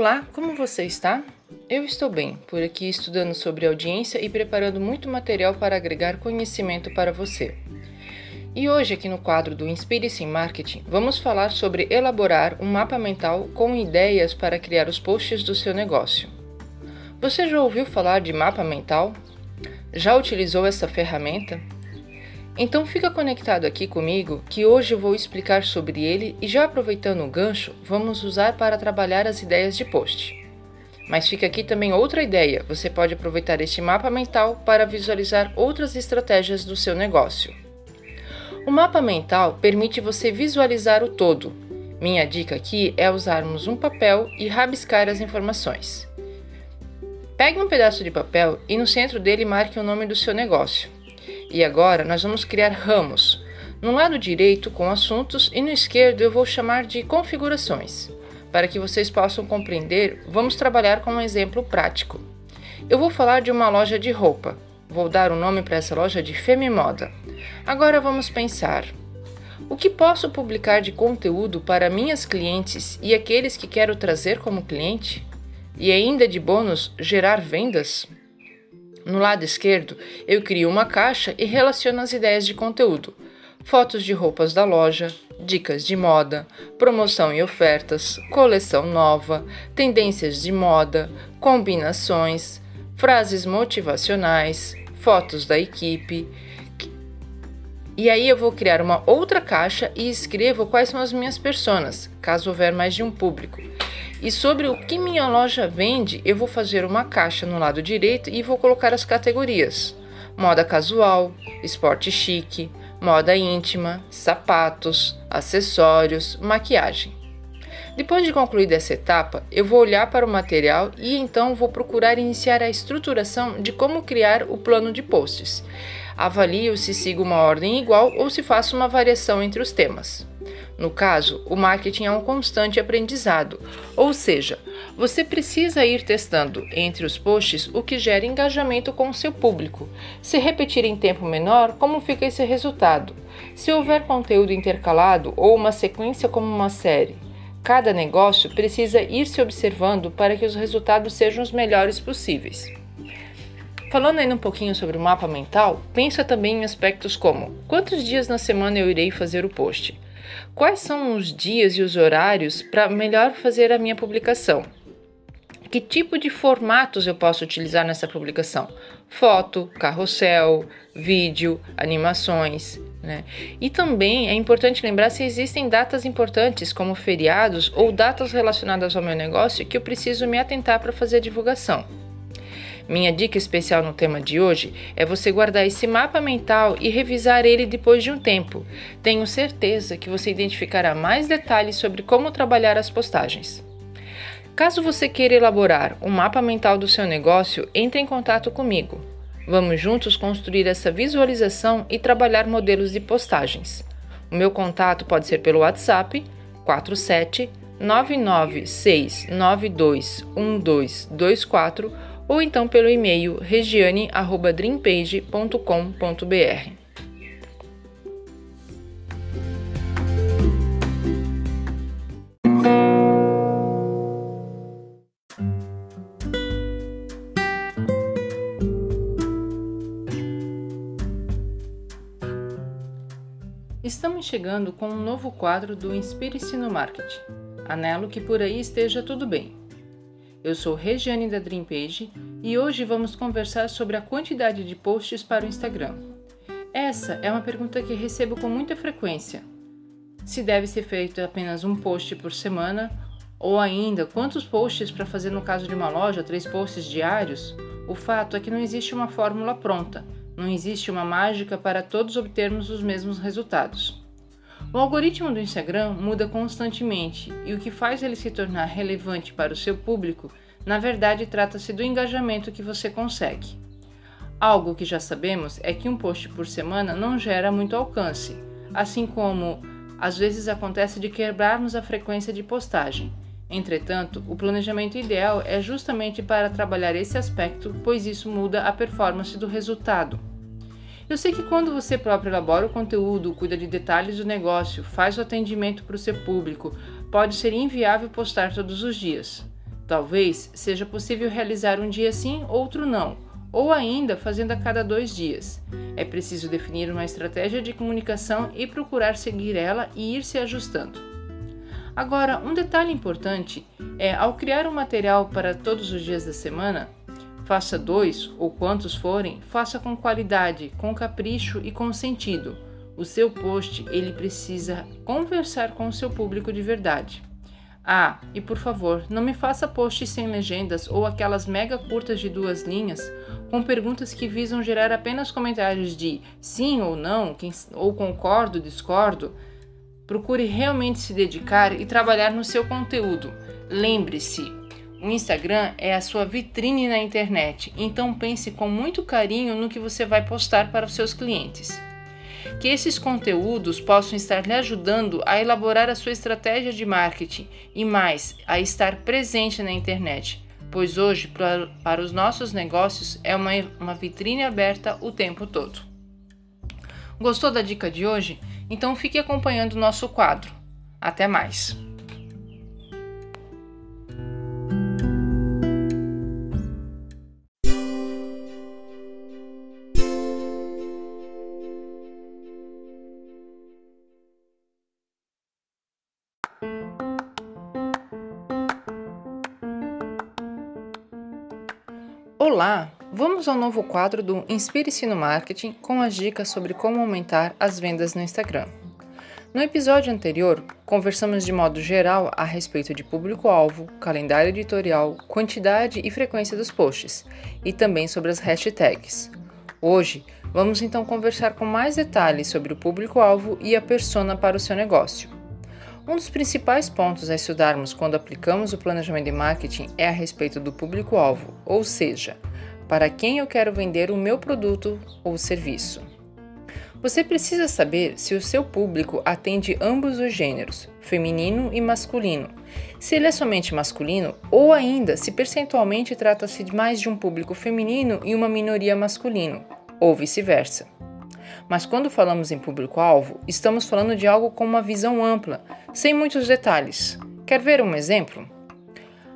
Olá, como você está? Eu estou bem, por aqui estudando sobre audiência e preparando muito material para agregar conhecimento para você. E hoje, aqui no quadro do Inspire-se em Marketing, vamos falar sobre elaborar um mapa mental com ideias para criar os posts do seu negócio. Você já ouviu falar de mapa mental? Já utilizou essa ferramenta? Então fica conectado aqui comigo que hoje vou explicar sobre ele e já aproveitando o gancho, vamos usar para trabalhar as ideias de post. Mas fica aqui também outra ideia: você pode aproveitar este mapa mental para visualizar outras estratégias do seu negócio. O mapa mental permite você visualizar o todo. Minha dica aqui é usarmos um papel e rabiscar as informações. Pegue um pedaço de papel e no centro dele marque o nome do seu negócio. E agora nós vamos criar ramos. No lado direito com assuntos e no esquerdo eu vou chamar de configurações. Para que vocês possam compreender, vamos trabalhar com um exemplo prático. Eu vou falar de uma loja de roupa. Vou dar o um nome para essa loja de Femimoda. Agora vamos pensar. O que posso publicar de conteúdo para minhas clientes e aqueles que quero trazer como cliente? E ainda de bônus, gerar vendas? No lado esquerdo, eu crio uma caixa e relaciono as ideias de conteúdo. Fotos de roupas da loja, dicas de moda, promoção e ofertas, coleção nova, tendências de moda, combinações, frases motivacionais, fotos da equipe. E aí eu vou criar uma outra caixa e escrevo quais são as minhas personas, caso houver mais de um público. E sobre o que minha loja vende, eu vou fazer uma caixa no lado direito e vou colocar as categorias: moda casual, esporte chique, moda íntima, sapatos, acessórios, maquiagem. Depois de concluir essa etapa, eu vou olhar para o material e então vou procurar iniciar a estruturação de como criar o plano de posts. Avalio se sigo uma ordem igual ou se faço uma variação entre os temas. No caso, o marketing é um constante aprendizado, ou seja, você precisa ir testando entre os posts o que gera engajamento com o seu público. Se repetir em tempo menor, como fica esse resultado? Se houver conteúdo intercalado ou uma sequência como uma série, cada negócio precisa ir se observando para que os resultados sejam os melhores possíveis. Falando ainda um pouquinho sobre o mapa mental, pensa também em aspectos como quantos dias na semana eu irei fazer o post Quais são os dias e os horários para melhor fazer a minha publicação? Que tipo de formatos eu posso utilizar nessa publicação? Foto, carrossel, vídeo, animações. Né? E também é importante lembrar se existem datas importantes, como feriados ou datas relacionadas ao meu negócio, que eu preciso me atentar para fazer a divulgação. Minha dica especial no tema de hoje é você guardar esse mapa mental e revisar ele depois de um tempo. Tenho certeza que você identificará mais detalhes sobre como trabalhar as postagens. Caso você queira elaborar um mapa mental do seu negócio, entre em contato comigo. Vamos juntos construir essa visualização e trabalhar modelos de postagens. O meu contato pode ser pelo WhatsApp 47 996921224 ou então pelo e-mail regiane@dreampage.com.br. Estamos chegando com um novo quadro do Inspire-se no Marketing. Anelo que por aí esteja tudo bem. Eu sou Regiane da Dreampage e hoje vamos conversar sobre a quantidade de posts para o Instagram. Essa é uma pergunta que recebo com muita frequência. Se deve ser feito apenas um post por semana ou ainda quantos posts para fazer no caso de uma loja, três posts diários? O fato é que não existe uma fórmula pronta, não existe uma mágica para todos obtermos os mesmos resultados. O algoritmo do Instagram muda constantemente e o que faz ele se tornar relevante para o seu público, na verdade, trata-se do engajamento que você consegue. Algo que já sabemos é que um post por semana não gera muito alcance, assim como às vezes acontece de quebrarmos a frequência de postagem. Entretanto, o planejamento ideal é justamente para trabalhar esse aspecto, pois isso muda a performance do resultado. Eu sei que quando você próprio elabora o conteúdo, cuida de detalhes do negócio, faz o atendimento para o seu público, pode ser inviável postar todos os dias. Talvez seja possível realizar um dia sim, outro não, ou ainda fazendo a cada dois dias. É preciso definir uma estratégia de comunicação e procurar seguir ela e ir se ajustando. Agora, um detalhe importante é ao criar um material para todos os dias da semana, faça dois ou quantos forem, faça com qualidade, com capricho e com sentido. O seu post ele precisa conversar com o seu público de verdade. Ah, e por favor, não me faça posts sem legendas ou aquelas mega curtas de duas linhas com perguntas que visam gerar apenas comentários de sim ou não, ou concordo, discordo. Procure realmente se dedicar e trabalhar no seu conteúdo. Lembre-se, o Instagram é a sua vitrine na internet, então pense com muito carinho no que você vai postar para os seus clientes que esses conteúdos possam estar lhe ajudando a elaborar a sua estratégia de marketing e mais, a estar presente na internet, pois hoje, para, os nossos negócios, é uma, uma vitrine aberta o tempo todo. Gostou da dica de hoje? Então fique acompanhando o nosso quadro. Até mais! Vamos ao novo quadro do Inspire-se no Marketing com as dicas sobre como aumentar as vendas no Instagram. No episódio anterior, conversamos de modo geral a respeito de público-alvo, calendário editorial, quantidade e frequência dos posts e também sobre as hashtags. Hoje, vamos então conversar com mais detalhes sobre o público-alvo e a persona para o seu negócio. Um dos principais pontos a estudarmos quando aplicamos o planejamento de marketing é a respeito do público-alvo, ou seja, para quem eu quero vender o meu produto ou serviço. Você precisa saber se o seu público atende ambos os gêneros, feminino e masculino, se ele é somente masculino ou ainda se percentualmente trata-se mais de um público feminino e uma minoria masculino, ou vice-versa. Mas quando falamos em público-alvo, estamos falando de algo com uma visão ampla, sem muitos detalhes. Quer ver um exemplo?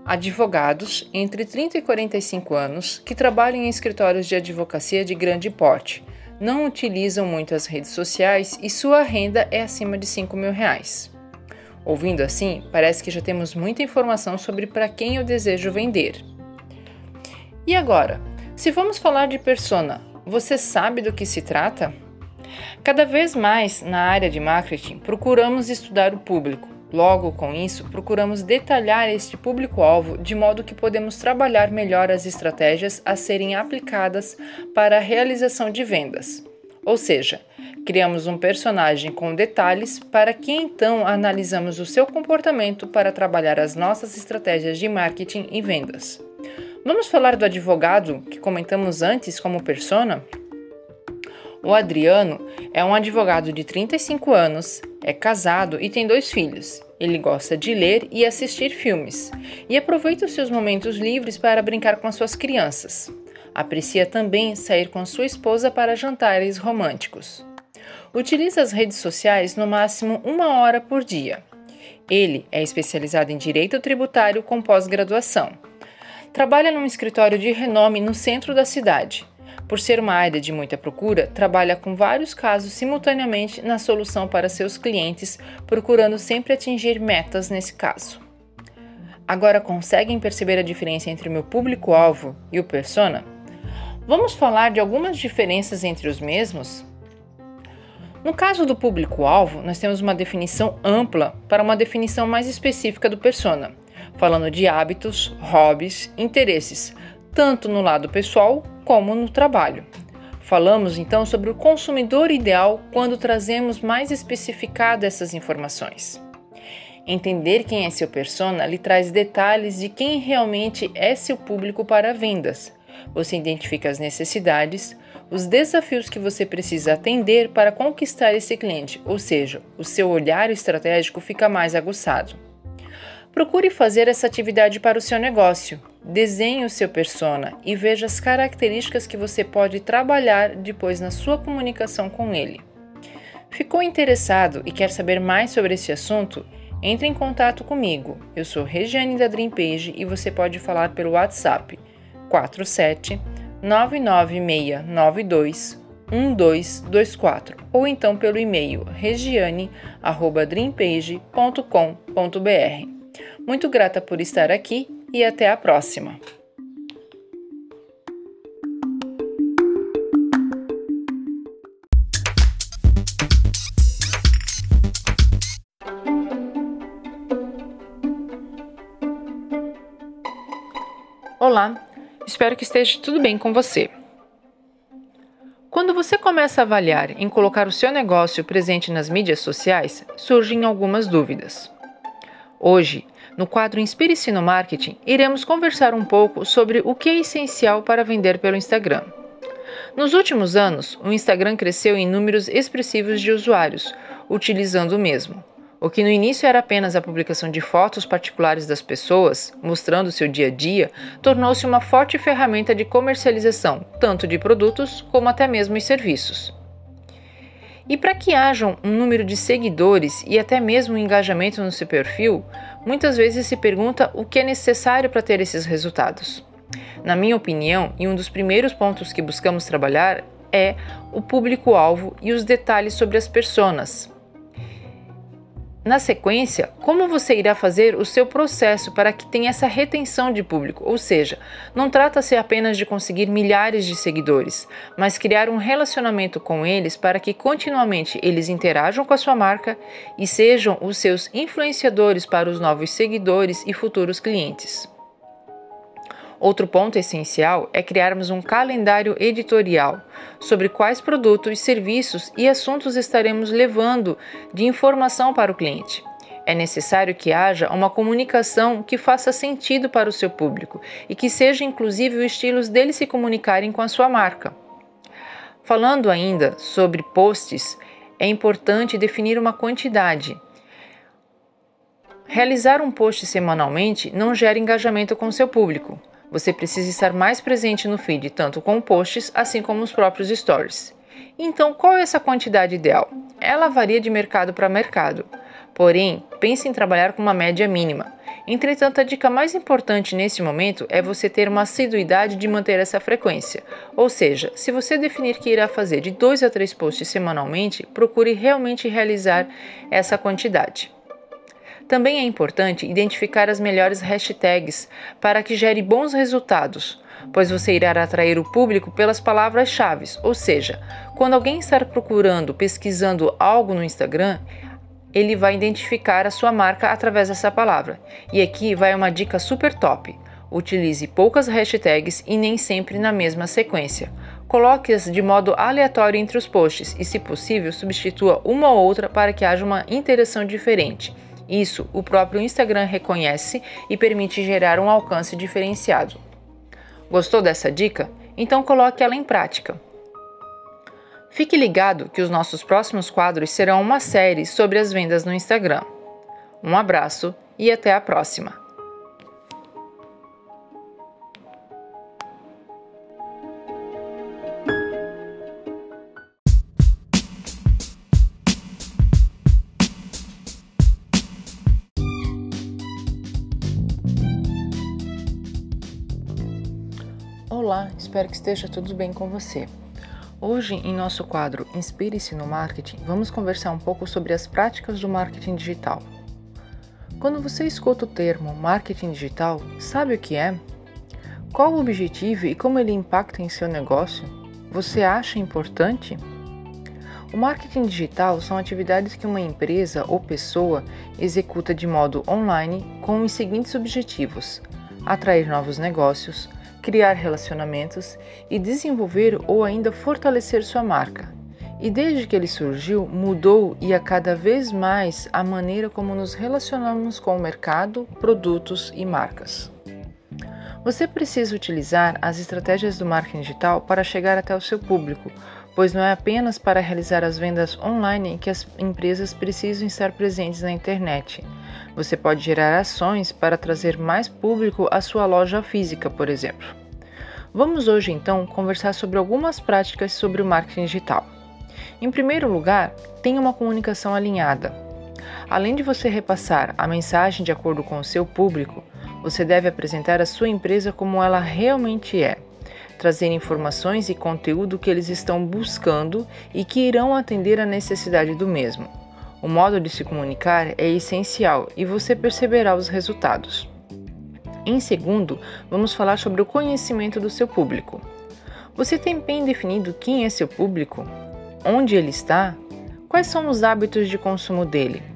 Advogados entre 30 e 45 anos que trabalham em escritórios de advocacia de grande porte, não utilizam muito as redes sociais e sua renda é acima de 5 mil reais. Ouvindo assim, parece que já temos muita informação sobre para quem eu desejo vender. E agora, se vamos falar de persona, você sabe do que se trata? Cada vez mais na área de marketing procuramos estudar o público. Logo, com isso, procuramos detalhar este público-alvo de modo que podemos trabalhar melhor as estratégias a serem aplicadas para a realização de vendas. Ou seja, criamos um personagem com detalhes para que então analisamos o seu comportamento para trabalhar as nossas estratégias de marketing e vendas. Vamos falar do advogado que comentamos antes como persona? O Adriano é um advogado de 35 anos, é casado e tem dois filhos. Ele gosta de ler e assistir filmes e aproveita os seus momentos livres para brincar com as suas crianças. Aprecia também sair com sua esposa para jantares românticos. Utiliza as redes sociais no máximo uma hora por dia. Ele é especializado em direito tributário com pós-graduação. Trabalha num escritório de renome no centro da cidade por ser uma área de muita procura, trabalha com vários casos simultaneamente na solução para seus clientes, procurando sempre atingir metas nesse caso. Agora conseguem perceber a diferença entre o meu público-alvo e o persona? Vamos falar de algumas diferenças entre os mesmos? No caso do público-alvo, nós temos uma definição ampla para uma definição mais específica do persona, falando de hábitos, hobbies, interesses, tanto no lado pessoal como no trabalho. Falamos então sobre o consumidor ideal quando trazemos mais especificado essas informações. Entender quem é seu persona lhe traz detalhes de quem realmente é seu público para vendas. Você identifica as necessidades, os desafios que você precisa atender para conquistar esse cliente, ou seja, o seu olhar estratégico fica mais aguçado. Procure fazer essa atividade para o seu negócio. Desenhe o seu persona e veja as características que você pode trabalhar depois na sua comunicação com ele. Ficou interessado e quer saber mais sobre esse assunto? Entre em contato comigo. Eu sou Regiane da Dream Page e você pode falar pelo WhatsApp 47 99692 1224 ou então pelo e-mail regiane@dreampage.com.br. Muito grata por estar aqui e até a próxima. Olá, espero que esteja tudo bem com você. Quando você começa a avaliar em colocar o seu negócio presente nas mídias sociais, surgem algumas dúvidas. Hoje, no quadro Inspire-se no Marketing, iremos conversar um pouco sobre o que é essencial para vender pelo Instagram. Nos últimos anos, o Instagram cresceu em números expressivos de usuários, utilizando o mesmo. O que no início era apenas a publicação de fotos particulares das pessoas, mostrando seu dia a dia, tornou-se uma forte ferramenta de comercialização, tanto de produtos como até mesmo os serviços. E para que hajam um número de seguidores e até mesmo um engajamento no seu perfil, muitas vezes se pergunta o que é necessário para ter esses resultados. Na minha opinião, e um dos primeiros pontos que buscamos trabalhar é o público-alvo e os detalhes sobre as personas, na sequência, como você irá fazer o seu processo para que tenha essa retenção de público? Ou seja, não trata-se apenas de conseguir milhares de seguidores, mas criar um relacionamento com eles para que continuamente eles interajam com a sua marca e sejam os seus influenciadores para os novos seguidores e futuros clientes. Outro ponto essencial é criarmos um calendário editorial sobre quais produtos, serviços e assuntos estaremos levando de informação para o cliente. É necessário que haja uma comunicação que faça sentido para o seu público e que seja inclusive o estilo deles se comunicarem com a sua marca. Falando ainda sobre posts, é importante definir uma quantidade. Realizar um post semanalmente não gera engajamento com seu público. Você precisa estar mais presente no feed, tanto com posts assim como os próprios stories. Então, qual é essa quantidade ideal? Ela varia de mercado para mercado. Porém, pense em trabalhar com uma média mínima. Entretanto, a dica mais importante nesse momento é você ter uma assiduidade de manter essa frequência. Ou seja, se você definir que irá fazer de 2 a 3 posts semanalmente, procure realmente realizar essa quantidade. Também é importante identificar as melhores hashtags para que gere bons resultados, pois você irá atrair o público pelas palavras-chave, ou seja, quando alguém estar procurando, pesquisando algo no Instagram, ele vai identificar a sua marca através dessa palavra. E aqui vai uma dica super top. Utilize poucas hashtags e nem sempre na mesma sequência. Coloque-as de modo aleatório entre os posts e, se possível, substitua uma ou outra para que haja uma interação diferente. Isso o próprio Instagram reconhece e permite gerar um alcance diferenciado. Gostou dessa dica? Então coloque ela em prática. Fique ligado que os nossos próximos quadros serão uma série sobre as vendas no Instagram. Um abraço e até a próxima! Espero que esteja tudo bem com você. Hoje, em nosso quadro Inspire-se no Marketing, vamos conversar um pouco sobre as práticas do marketing digital. Quando você escuta o termo marketing digital, sabe o que é? Qual o objetivo e como ele impacta em seu negócio? Você acha importante? O marketing digital são atividades que uma empresa ou pessoa executa de modo online com os seguintes objetivos: atrair novos negócios, criar relacionamentos e desenvolver ou ainda fortalecer sua marca. E desde que ele surgiu, mudou e a cada vez mais a maneira como nos relacionamos com o mercado, produtos e marcas. Você precisa utilizar as estratégias do marketing digital para chegar até o seu público, pois não é apenas para realizar as vendas online que as empresas precisam estar presentes na internet. Você pode gerar ações para trazer mais público à sua loja física, por exemplo. Vamos hoje então conversar sobre algumas práticas sobre o marketing digital. Em primeiro lugar, tenha uma comunicação alinhada. Além de você repassar a mensagem de acordo com o seu público, você deve apresentar a sua empresa como ela realmente é, trazer informações e conteúdo que eles estão buscando e que irão atender a necessidade do mesmo. O modo de se comunicar é essencial e você perceberá os resultados. Em segundo, vamos falar sobre o conhecimento do seu público. Você tem bem definido quem é seu público? Onde ele está? Quais são os hábitos de consumo dele?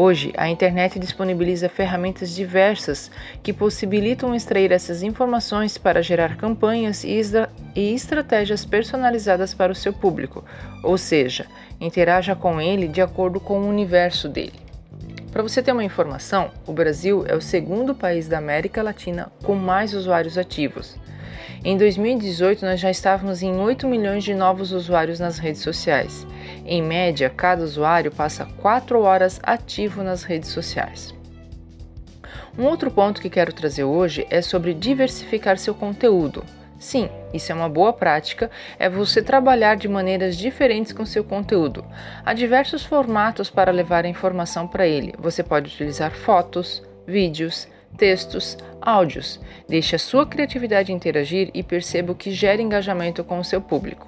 Hoje, a internet disponibiliza ferramentas diversas que possibilitam extrair essas informações para gerar campanhas e, e, estratégias personalizadas para o seu público, ou seja, interaja com ele de acordo com o universo dele. Para você ter uma informação, o Brasil é o segundo país da América Latina com mais usuários ativos. Em 2018, nós já estávamos em 8 milhões de novos usuários nas redes sociais. Em média, cada usuário passa 4 horas ativo nas redes sociais. Um outro ponto que quero trazer hoje é sobre diversificar seu conteúdo. Sim, isso é uma boa prática, é você trabalhar de maneiras diferentes com seu conteúdo. Há diversos formatos para levar a informação para ele. Você pode utilizar fotos, vídeos, textos, áudios. Deixe a sua criatividade interagir e perceba o que gera engajamento com o seu público.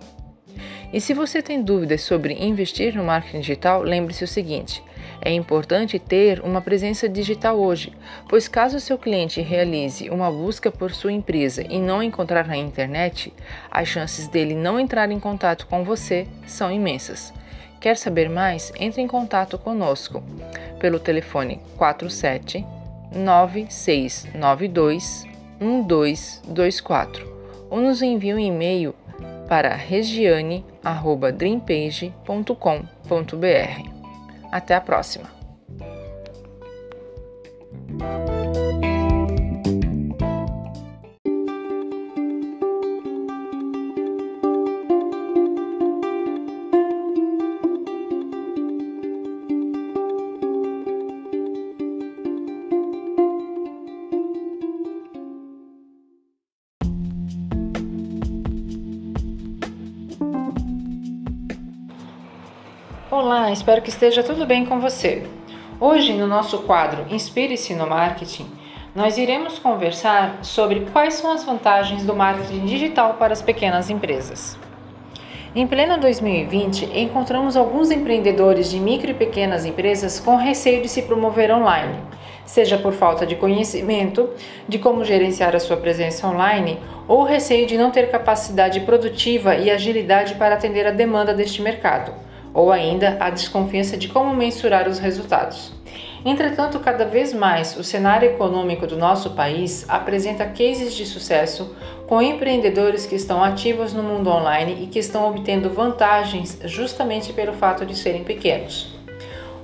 E se você tem dúvidas sobre investir no marketing digital, lembre-se o seguinte: é importante ter uma presença digital hoje, pois caso seu cliente realize uma busca por sua empresa e não encontrar na internet, as chances dele não entrar em contato com você são imensas. Quer saber mais? Entre em contato conosco pelo telefone 47 9692 1224 ou nos envie um e-mail para regiane@dreampage.com.br. Até a próxima. Espero que esteja tudo bem com você. Hoje, no nosso quadro Inspire-se no Marketing, nós iremos conversar sobre quais são as vantagens do marketing digital para as pequenas empresas. Em pleno 2020, encontramos alguns empreendedores de micro e pequenas empresas com receio de se promover online, seja por falta de conhecimento de como gerenciar a sua presença online ou receio de não ter capacidade produtiva e agilidade para atender a demanda deste mercado ou ainda a desconfiança de como mensurar os resultados. Entretanto, cada vez mais o cenário econômico do nosso país apresenta cases de sucesso com empreendedores que estão ativos no mundo online e que estão obtendo vantagens justamente pelo fato de serem pequenos.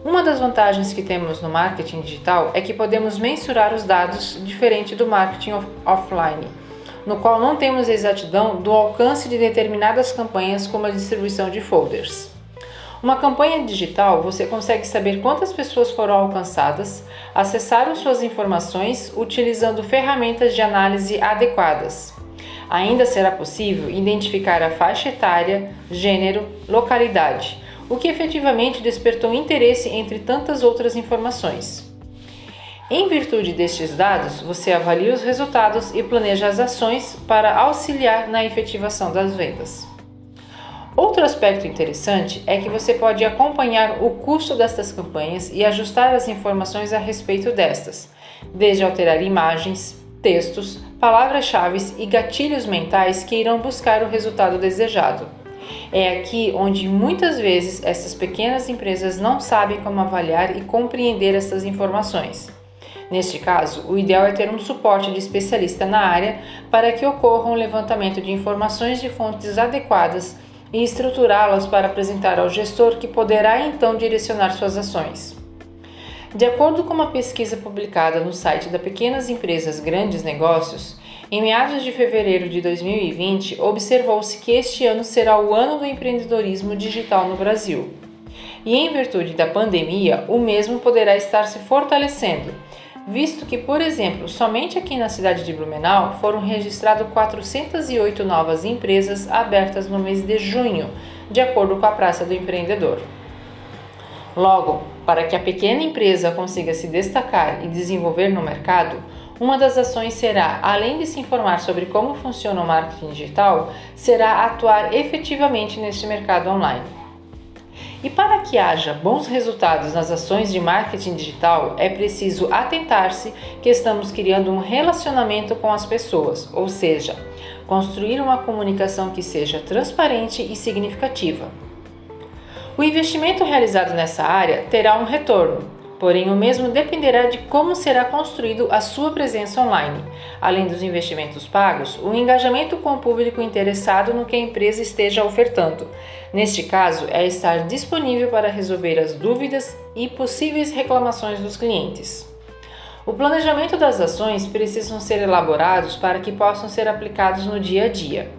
Uma das vantagens que temos no marketing digital é que podemos mensurar os dados diferente do marketing off offline, no qual não temos exatidão do alcance de determinadas campanhas como a distribuição de folders. Uma campanha digital, você consegue saber quantas pessoas foram alcançadas, acessaram suas informações utilizando ferramentas de análise adequadas. Ainda será possível identificar a faixa etária, gênero, localidade, o que efetivamente despertou interesse entre tantas outras informações. Em virtude destes dados, você avalia os resultados e planeja as ações para auxiliar na efetivação das vendas. Outro aspecto interessante é que você pode acompanhar o custo destas campanhas e ajustar as informações a respeito destas, desde alterar imagens, textos, palavras-chave e gatilhos mentais que irão buscar o resultado desejado. É aqui onde muitas vezes essas pequenas empresas não sabem como avaliar e compreender essas informações. Neste caso, o ideal é ter um suporte de especialista na área para que ocorra um levantamento de informações de fontes adequadas e estruturá-las para apresentar ao gestor, que poderá então direcionar suas ações. De acordo com uma pesquisa publicada no site da Pequenas Empresas Grandes Negócios, em meados de fevereiro de 2020, observou-se que este ano será o ano do empreendedorismo digital no Brasil. E em virtude da pandemia, o mesmo poderá estar se fortalecendo, visto que, por exemplo, somente aqui na cidade de Blumenau foram registradas 408 novas empresas abertas no mês de junho, de acordo com a Praça do Empreendedor. Logo, para que a pequena empresa consiga se destacar e desenvolver no mercado, uma das ações será, além de se informar sobre como funciona o marketing digital, será atuar efetivamente neste mercado online. E para que haja bons resultados nas ações de marketing digital, é preciso atentar-se que estamos criando um relacionamento com as pessoas, ou seja, construir uma comunicação que seja transparente e significativa. O investimento realizado nessa área terá um retorno, Porém, o mesmo dependerá de como será construído a sua presença online. Além dos investimentos pagos, o engajamento com o público interessado no que a empresa esteja ofertando. Neste caso, é estar disponível para resolver as dúvidas e possíveis reclamações dos clientes. O planejamento das ações precisam ser elaborados para que possam ser aplicados no dia a dia.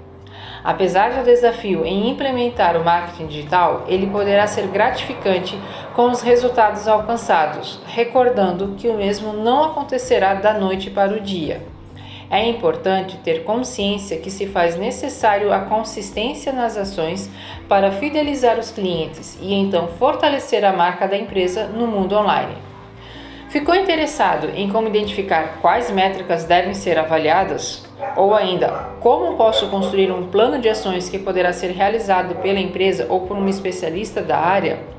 Apesar do desafio em implementar o marketing digital, ele poderá ser gratificante com os resultados alcançados, recordando que o mesmo não acontecerá da noite para o dia. É importante ter consciência que se faz necessário a consistência nas ações para fidelizar os clientes e então fortalecer a marca da empresa no mundo online. Ficou interessado em como identificar quais métricas devem ser avaliadas? Ou ainda, como posso construir um plano de ações que poderá ser realizado pela empresa ou por um especialista da área?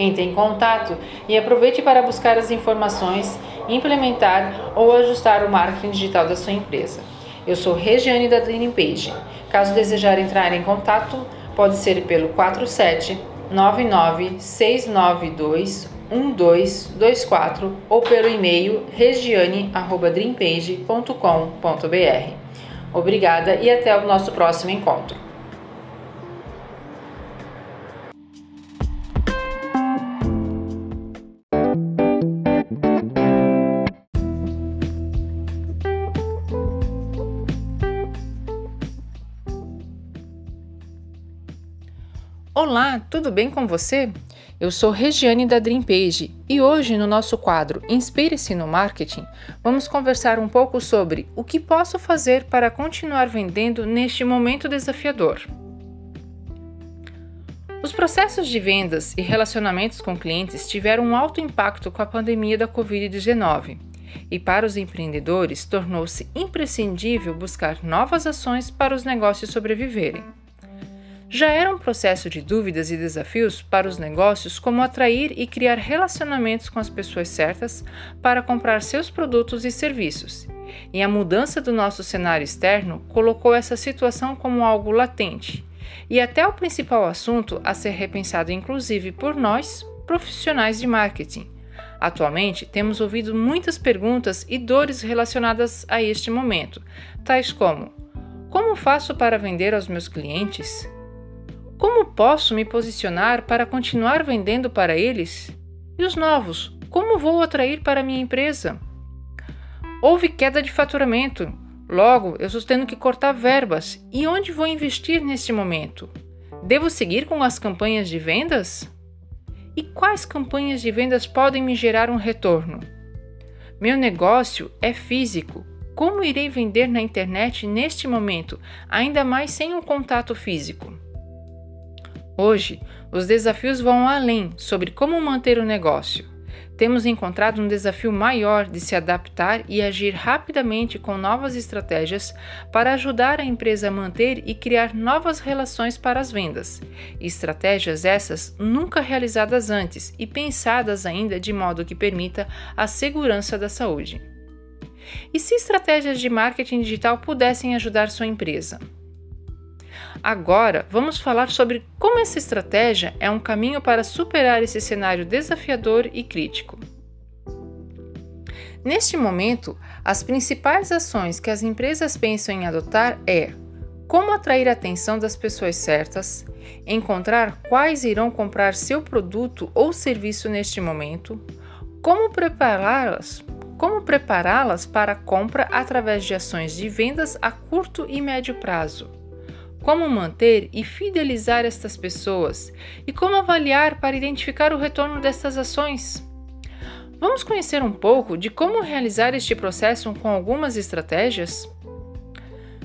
Entre em contato e aproveite para buscar as informações, implementar ou ajustar o marketing digital da sua empresa. Eu sou Regiane da Dreaming Page. Caso desejar entrar em contato, pode ser pelo 47 99 692 1224 ou pelo e-mail regiane@dreampage.com.br. Obrigada e até o nosso próximo encontro. Olá, tudo bem com você? Eu sou Regiane da Dreampage e hoje no nosso quadro Inspire-se no Marketing, vamos conversar um pouco sobre o que posso fazer para continuar vendendo neste momento desafiador. Os processos de vendas e relacionamentos com clientes tiveram um alto impacto com a pandemia da Covid-19 e para os empreendedores tornou-se imprescindível buscar novas ações para os negócios sobreviverem. Já era um processo de dúvidas e desafios para os negócios como atrair e criar relacionamentos com as pessoas certas para comprar seus produtos e serviços. E a mudança do nosso cenário externo colocou essa situação como algo latente e até o principal assunto a ser repensado, inclusive por nós, profissionais de marketing. Atualmente, temos ouvido muitas perguntas e dores relacionadas a este momento, tais como: Como faço para vender aos meus clientes? Como posso me posicionar para continuar vendendo para eles? E os novos, como vou atrair para minha empresa? Houve queda de faturamento, logo eu estou tendo que cortar verbas. E onde vou investir neste momento? Devo seguir com as campanhas de vendas? E quais campanhas de vendas podem me gerar um retorno? Meu negócio é físico. Como irei vender na internet neste momento, ainda mais sem um contato físico? Hoje, os desafios vão além sobre como manter o negócio. Temos encontrado um desafio maior de se adaptar e agir rapidamente com novas estratégias para ajudar a empresa a manter e criar novas relações para as vendas. Estratégias essas nunca realizadas antes e pensadas ainda de modo que permita a segurança da saúde. E se estratégias de marketing digital pudessem ajudar sua empresa? Agora, vamos falar sobre como essa estratégia é um caminho para superar esse cenário desafiador e crítico. Neste momento, as principais ações que as empresas pensam em adotar é como atrair a atenção das pessoas certas, encontrar quais irão comprar seu produto ou serviço neste momento, como prepará-las, como prepará-las para a compra através de ações de vendas a curto e médio prazo como manter e fidelizar estas pessoas e como avaliar para identificar o retorno destas ações. Vamos conhecer um pouco de como realizar este processo com algumas estratégias?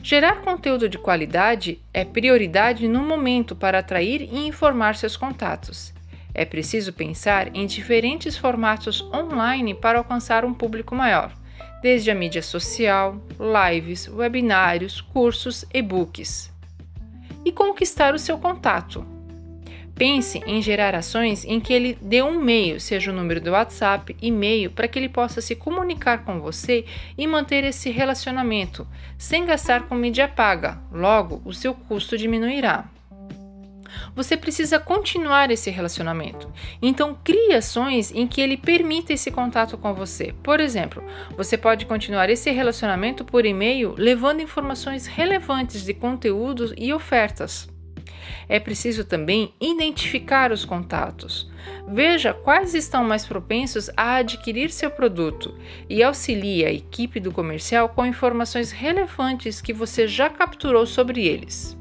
Gerar conteúdo de qualidade é prioridade no momento para atrair e informar seus contatos. É preciso pensar em diferentes formatos online para alcançar um público maior, desde a mídia social, lives, webinários, cursos, e-books. E conquistar o seu contato. Pense em gerar ações em que ele dê um meio, seja o número do WhatsApp, e-mail, para que ele possa se comunicar com você e manter esse relacionamento, sem gastar com mídia paga. Logo, o seu custo diminuirá você precisa continuar esse relacionamento. Então, crie ações em que ele permita esse contato com você. Por exemplo, você pode continuar esse relacionamento por e-mail levando informações relevantes de conteúdos e ofertas. É preciso também identificar os contatos. Veja quais estão mais propensos a adquirir seu produto e auxilie a equipe do comercial com informações relevantes que você já capturou sobre eles.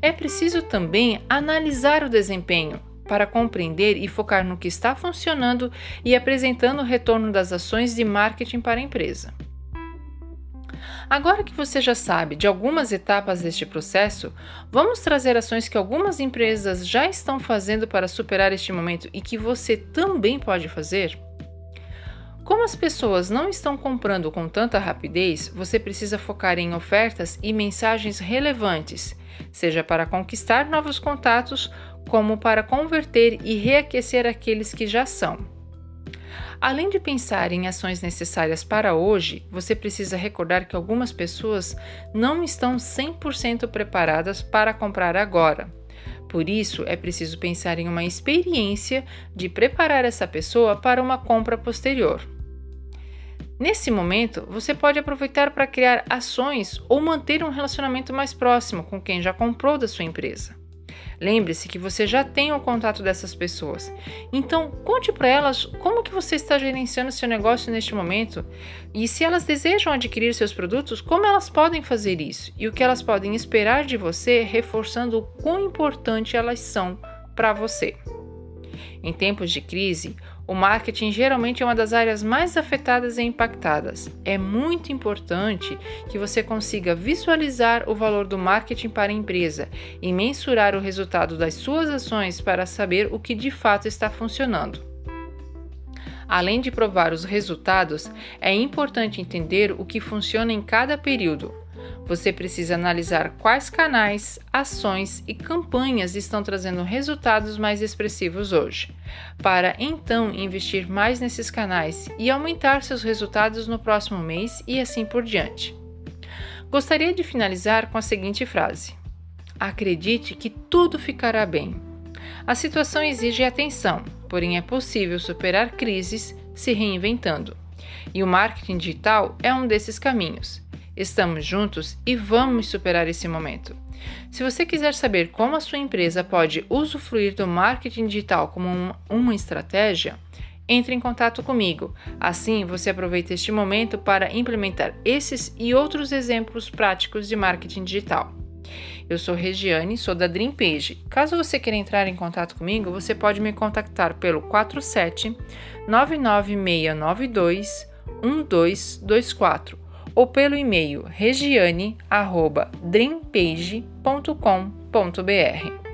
É preciso também analisar o desempenho para compreender e focar no que está funcionando e apresentando o retorno das ações de marketing para a empresa. Agora que você já sabe de algumas etapas deste processo, vamos trazer ações que algumas empresas já estão fazendo para superar este momento e que você também pode fazer? Como as pessoas não estão comprando com tanta rapidez, você precisa focar em ofertas e mensagens relevantes seja para conquistar novos contatos, como para converter e reaquecer aqueles que já são. Além de pensar em ações necessárias para hoje, você precisa recordar que algumas pessoas não estão 100% preparadas para comprar agora. Por isso, é preciso pensar em uma experiência de preparar essa pessoa para uma compra posterior. Nesse momento, você pode aproveitar para criar ações ou manter um relacionamento mais próximo com quem já comprou da sua empresa. Lembre-se que você já tem o contato dessas pessoas. Então, conte para elas como que você está gerenciando seu negócio neste momento e se elas desejam adquirir seus produtos, como elas podem fazer isso e o que elas podem esperar de você, reforçando o quão importante elas são para você. Em tempos de crise, o marketing geralmente é uma das áreas mais afetadas e impactadas. É muito importante que você consiga visualizar o valor do marketing para a empresa e mensurar o resultado das suas ações para saber o que de fato está funcionando. Além de provar os resultados, é importante entender o que funciona em cada período, você precisa analisar quais canais, ações e campanhas estão trazendo resultados mais expressivos hoje, para então investir mais nesses canais e aumentar seus resultados no próximo mês e assim por diante. Gostaria de finalizar com a seguinte frase: Acredite que tudo ficará bem. A situação exige atenção, porém é possível superar crises se reinventando. E o marketing digital é um desses caminhos. Estamos juntos e vamos superar esse momento. Se você quiser saber como a sua empresa pode usufruir do marketing digital como uma, estratégia, entre em contato comigo. Assim, você aproveita este momento para implementar esses e outros exemplos práticos de marketing digital. Eu sou Regiane, sou da Dream Page. Caso você queira entrar em contato comigo, você pode me contactar pelo 47 99692 1224 ou pelo e-mail regiane@dreampage.com.br.